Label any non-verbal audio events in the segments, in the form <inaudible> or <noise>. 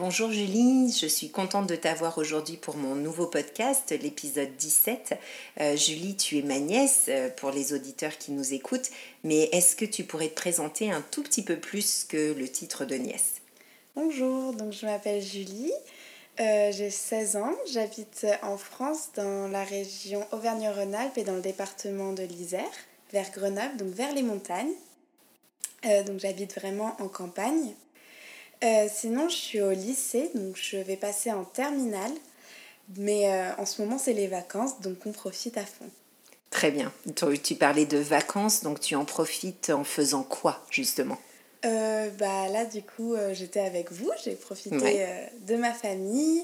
Bonjour Julie, je suis contente de t'avoir aujourd'hui pour mon nouveau podcast, l'épisode 17. Euh, Julie, tu es ma nièce euh, pour les auditeurs qui nous écoutent, mais est-ce que tu pourrais te présenter un tout petit peu plus que le titre de nièce? Bonjour, donc je m'appelle Julie, euh, j'ai 16 ans, j'habite en France dans la région Auvergne-Rhône-Alpes et dans le département de l'Isère, vers Grenoble, donc vers les montagnes. donc j'habite vraiment en campagne. Euh, sinon, je suis au lycée, donc je vais passer en terminale. Mais euh, en ce moment, c'est les vacances, donc on profite à fond. Très bien. Tu, parlais de vacances, donc tu en profites en faisant quoi, justement? Euh, bah Là, du coup, j'étais avec vous, j'ai profité de ma famille.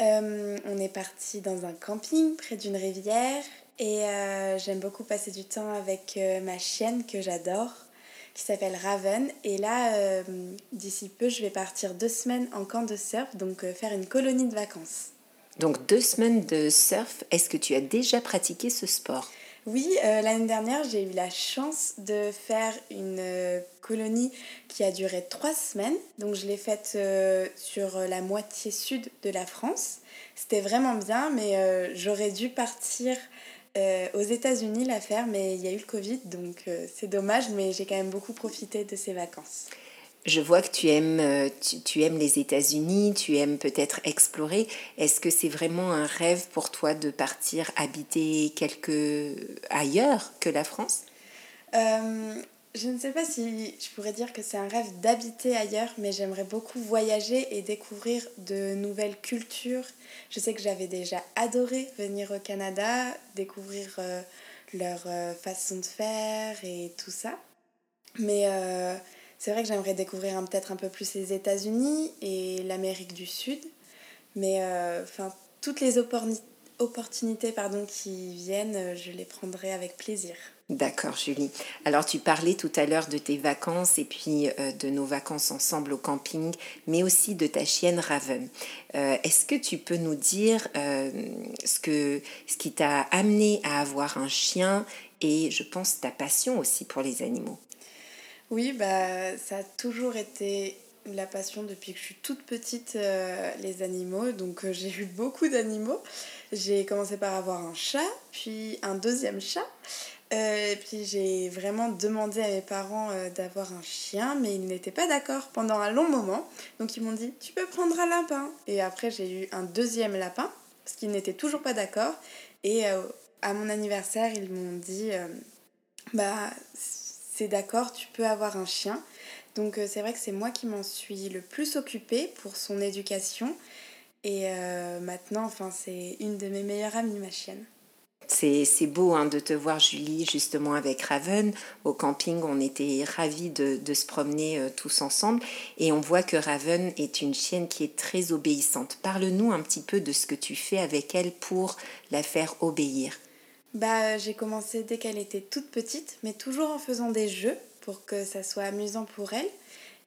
on est parti dans un camping près d'une rivière et j'aime beaucoup passer du temps avec ma chienne que j'adore qui s'appelle Raven. Et là, euh, d'ici peu, je vais partir deux semaines en camp de surf, donc euh, faire une colonie de vacances. Donc deux semaines de surf, est-ce que tu as déjà pratiqué ce sport? Oui, euh, l'année dernière, j'ai eu la chance de faire une colonie qui a duré trois semaines. Donc je l'ai faite sur la moitié sud de la France. C'était vraiment bien, mais j'aurais dû partir euh, aux États-Unis la faire, mais il y a eu le Covid, donc euh, c'est dommage, mais j'ai quand même beaucoup profité de ces vacances. Je vois que tu aimes, euh, tu, aimes les États-Unis, tu aimes peut-être explorer. Est-ce que c'est vraiment un rêve pour toi de partir habiter quelque ailleurs que la France? Je ne sais pas si je pourrais dire que c'est un rêve d'habiter ailleurs, mais j'aimerais beaucoup voyager et découvrir de nouvelles cultures. Je sais que j'avais déjà adoré venir au Canada, découvrir euh, leur euh, façon de faire et tout ça. Mais euh, c'est vrai que j'aimerais découvrir peut-être un peu plus les États-Unis et l'Amérique du Sud. Mais enfin, toutes les opportunités pardon, qui viennent, je les prendrai avec plaisir. D'accord, Julie. Alors, tu parlais tout à l'heure de tes vacances et puis euh, de nos vacances ensemble au camping, mais aussi de ta chienne Raven. Euh, est-ce que tu peux nous dire euh, ce, que, ce qui t'a amené à avoir un chien et je pense ta passion aussi pour les animaux? Oui, bah, ça a toujours été la passion depuis que je suis toute petite, les animaux. Donc, <laughs> j'ai eu beaucoup d'animaux. J'ai commencé par avoir un chat, puis un deuxième chat. Euh, et puis j'ai vraiment demandé à mes parents euh, d'avoir un chien, mais ils n'étaient pas d'accord pendant un long moment. Donc ils m'ont dit Tu peux prendre un lapin. Et après j'ai eu un deuxième lapin, parce qu'ils n'étaient toujours pas d'accord. Et euh, à mon anniversaire, ils m'ont dit Bah, c'est d'accord, tu peux avoir un chien. Donc c'est vrai que c'est moi qui m'en suis le plus occupée pour son éducation. Et maintenant, enfin, c'est une de mes meilleures amies, ma chienne. C'est beau hein, de te voir, Julie, justement avec Raven. Au camping, on était ravis de, se promener euh, tous ensemble. Et on voit que Raven est une chienne qui est très obéissante. Parle-nous un petit peu de ce que tu fais avec elle pour la faire obéir. Bah, J'ai commencé dès qu'elle était toute petite, mais toujours en faisant des jeux pour que ça soit amusant pour elle.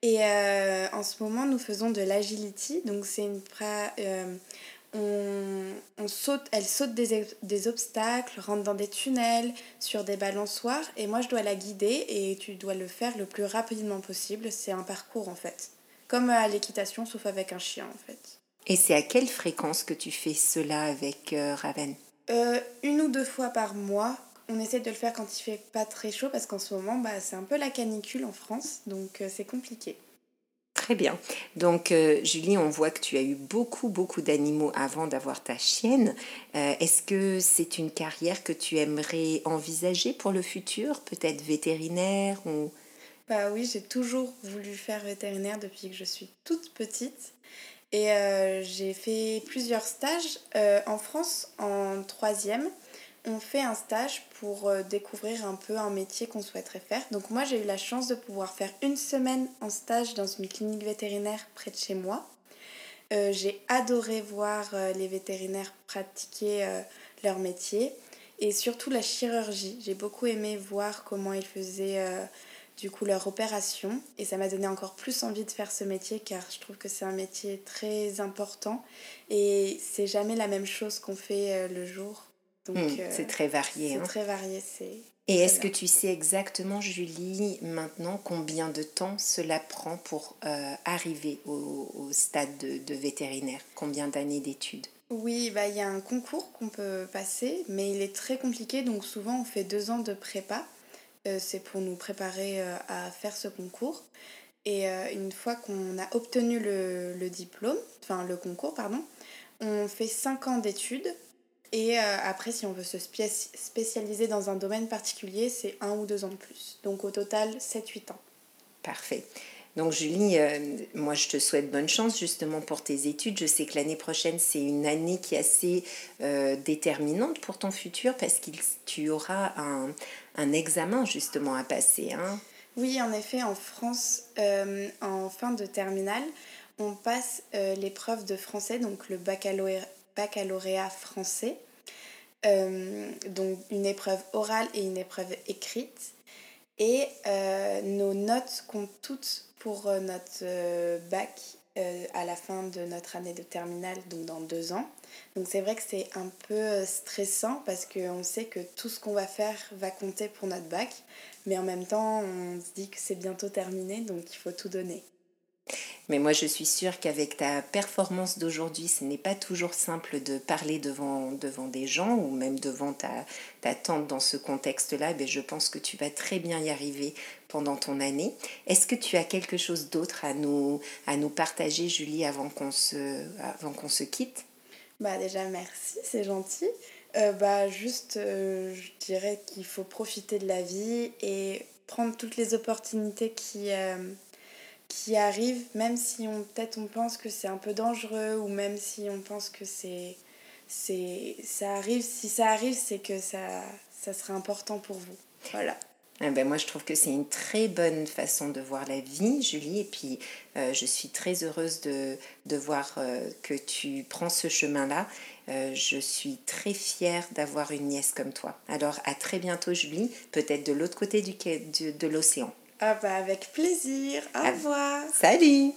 Et euh, en ce moment, nous faisons de l'agility. Donc, c'est une. Euh, on, saute, elle saute des, obstacles, rentre dans des tunnels, sur des balançoires, et moi je dois la guider et tu dois le faire le plus rapidement possible. C'est un parcours en fait, comme à l'équitation, sauf avec un chien en fait. Et c'est à quelle fréquence que tu fais cela avec euh, Raven? Euh, Une ou deux fois par mois. On essaie de le faire quand il fait pas très chaud parce qu'en ce moment bah, c'est un peu la canicule en France, donc euh, c'est compliqué. Très bien. Donc, euh, Julie, on voit que tu as eu beaucoup, beaucoup d'animaux avant d'avoir ta chienne. Euh, est-ce que c'est une carrière que tu aimerais envisager pour le futur Peut-être vétérinaire ou... Bah oui, j'ai toujours voulu faire vétérinaire depuis que je suis toute petite. Et euh, j'ai fait plusieurs stages en France en troisième on fait un stage pour euh, découvrir un peu un métier qu'on souhaiterait faire. Donc moi j'ai eu la chance de pouvoir faire une semaine en stage dans une clinique vétérinaire près de chez moi. Euh, j'ai adoré voir euh, les vétérinaires pratiquer leur métier et surtout la chirurgie. J'ai beaucoup aimé voir comment ils faisaient du coup leur opération et ça m'a donné encore plus envie de faire ce métier car je trouve que c'est un métier très important et c'est jamais la même chose qu'on fait le jour Hmm, euh, c'est très varié. C'est hein. très varié. C'est Et est-ce que tu sais exactement, Julie, maintenant combien de temps cela prend pour euh, arriver au, stade de, vétérinaire? Combien d'années d'études? Oui, bah, il y a un concours qu'on peut passer, mais il est très compliqué, donc souvent on fait deux ans de prépa. Euh, c'est pour nous préparer euh, à faire ce concours. Et une fois qu'on a obtenu le, le diplôme, enfin le concours, pardon, on fait cinq ans d'études et euh, après, si on veut se spécialiser dans un domaine particulier, c'est un ou deux ans de plus. Donc au total, 7-8 ans. Parfait. Donc Julie, euh, moi je te souhaite bonne chance justement pour tes études. Je sais que l'année prochaine, c'est une année qui est assez euh, déterminante pour ton futur parce que tu auras un, un, examen justement à passer. Hein. Oui, en effet, en France, en fin de terminale, on passe l'épreuve de français, donc le baccalauréat français. Euh, donc une épreuve orale et une épreuve écrite. Et euh, nos notes comptent toutes pour euh, notre bac à la fin de notre année de terminale, donc dans deux ans. Donc c'est vrai que c'est un peu stressant parce qu'on sait que tout ce qu'on va faire va compter pour notre bac, mais en même temps on se dit que c'est bientôt terminé, donc il faut tout donner. Mais moi, je suis sûre qu'avec ta performance d'aujourd'hui, ce n'est pas toujours simple de parler devant, devant des gens ou même devant ta, ta tante dans ce contexte-là. Mais je pense que tu vas très bien y arriver pendant ton année. Est-ce que tu as quelque chose d'autre à nous, à nous partager, Julie, avant qu'on se, avant se quitte? Bah Déjà, merci, c'est gentil. Euh, bah, juste, euh, je dirais qu'il faut profiter de la vie et prendre toutes les opportunités qui... Euh, qui arrive, même si on peut-être on pense que c'est un peu dangereux ou même si on pense que c'est c'est ça arrive si ça arrive c'est que ça ça sera important pour vous voilà eh ben moi, je trouve que c'est une très bonne façon de voir la vie, Julie. Et puis, euh, je suis très heureuse de, de voir euh, que tu prends ce chemin-là. Euh, je suis très fière d'avoir une nièce comme toi. Alors, à très bientôt, Julie, peut-être de l'autre côté du, de, de l'océan. Ah bah avec plaisir. Au revoir. Salut